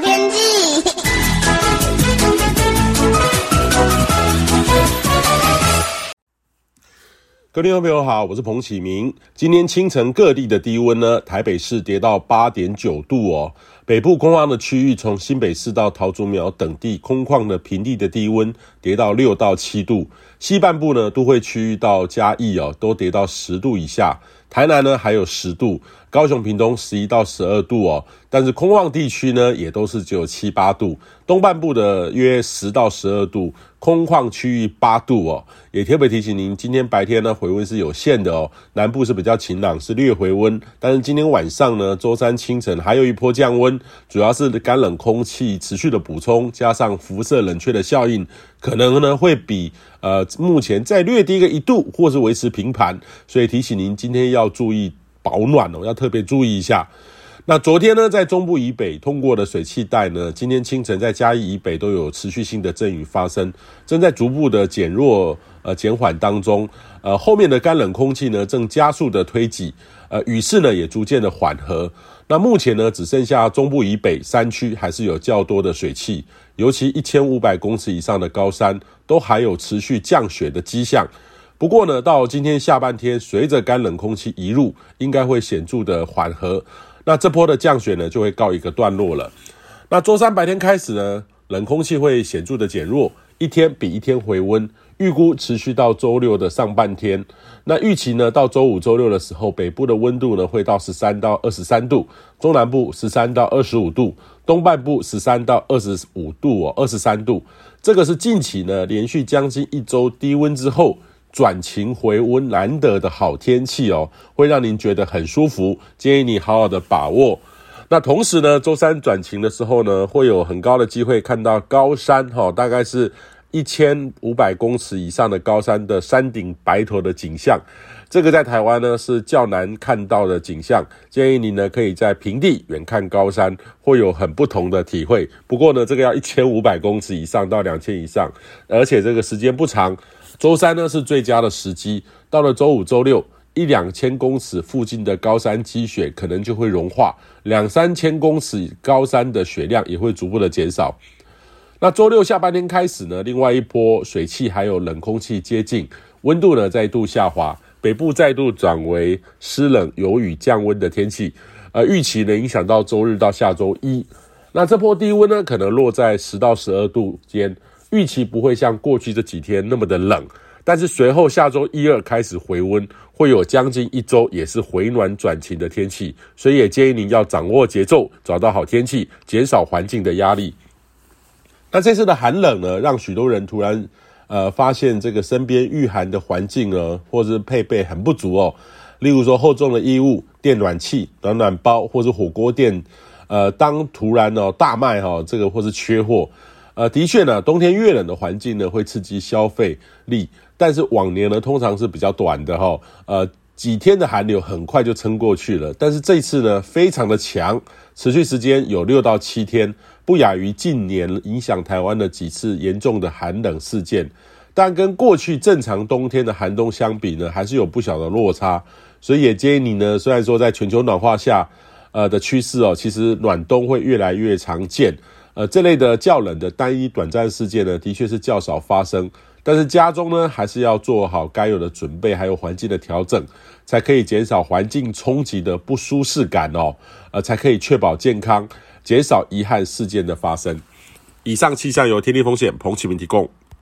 天气。各位听众朋友好，我是彭启明。今天清晨各地的低温呢，台北市跌到八点九度哦。北部空旷的区域，从新北市到桃竹苗等地空旷的平地的低温跌到六到七度。西半部呢，都会区域到嘉义哦，都跌到十度以下。台南呢还有十度，高雄屏东十一到十二度哦，但是空旷地区呢也都是只有七八度，东半部的约十到十二度，空旷区域八度哦。也特别提醒您，今天白天呢回温是有限的哦，南部是比较晴朗，是略回温，但是今天晚上呢，周三清晨还有一波降温，主要是干冷空气持续的补充，加上辐射冷却的效应，可能呢会比呃目前再略低个一度，或是维持平盘，所以提醒您今天要。要注意保暖哦，要特别注意一下。那昨天呢，在中部以北通过的水汽带呢，今天清晨在嘉义以北都有持续性的阵雨发生，正在逐步的减弱呃减缓当中。呃，后面的干冷空气呢，正加速的推挤，呃，雨势呢也逐渐的缓和。那目前呢，只剩下中部以北山区还是有较多的水汽，尤其一千五百公尺以上的高山都还有持续降雪的迹象。不过呢，到今天下半天，随着干冷空气移入，应该会显著的缓和。那这波的降雪呢，就会告一个段落了。那周三白天开始呢，冷空气会显著的减弱，一天比一天回温，预估持续到周六的上半天。那预期呢，到周五、周六的时候，北部的温度呢会到十三到二十三度，中南部十三到二十五度，东半部十三到二十五度哦，二十三度。这个是近期呢连续将近一周低温之后。转晴回温，难得的好天气哦，会让您觉得很舒服，建议你好好的把握。那同时呢，周三转晴的时候呢，会有很高的机会看到高山哈，大概是一千五百公尺以上的高山的山顶白头的景象。这个在台湾呢是较难看到的景象，建议你呢可以在平地远看高山，会有很不同的体会。不过呢，这个要一千五百公尺以上到两千以上，而且这个时间不长。周三呢是最佳的时机，到了周五、周六，一两千公尺附近的高山积雪可能就会融化，两三千公尺高山的雪量也会逐步的减少。那周六下半天开始呢，另外一波水汽还有冷空气接近，温度呢再度下滑，北部再度转为湿冷有雨降温的天气，呃，预期呢影响到周日到下周一，那这波低温呢可能落在十到十二度间。预期不会像过去这几天那么的冷，但是随后下周一二开始回温，会有将近一周也是回暖转晴的天气，所以也建议您要掌握节奏，找到好天气，减少环境的压力。那这次的寒冷呢，让许多人突然呃发现这个身边御寒的环境呢，或是配备很不足哦，例如说厚重的衣物、电暖器、暖暖包或是火锅店，呃，当突然哦大卖哈、哦，这个或是缺货。呃，的确呢，冬天越冷的环境呢，会刺激消费力，但是往年呢，通常是比较短的哈，呃，几天的寒流很快就撑过去了。但是这次呢，非常的强，持续时间有六到七天，不亚于近年影响台湾的几次严重的寒冷事件。但跟过去正常冬天的寒冬相比呢，还是有不小的落差。所以也建议你呢，虽然说在全球暖化下，呃的趋势哦，其实暖冬会越来越常见。呃，这类的较冷的单一短暂事件呢，的确是较少发生。但是家中呢，还是要做好该有的准备，还有环境的调整，才可以减少环境冲击的不舒适感哦。呃，才可以确保健康，减少遗憾事件的发生。以上气象由天气风险彭启明提供。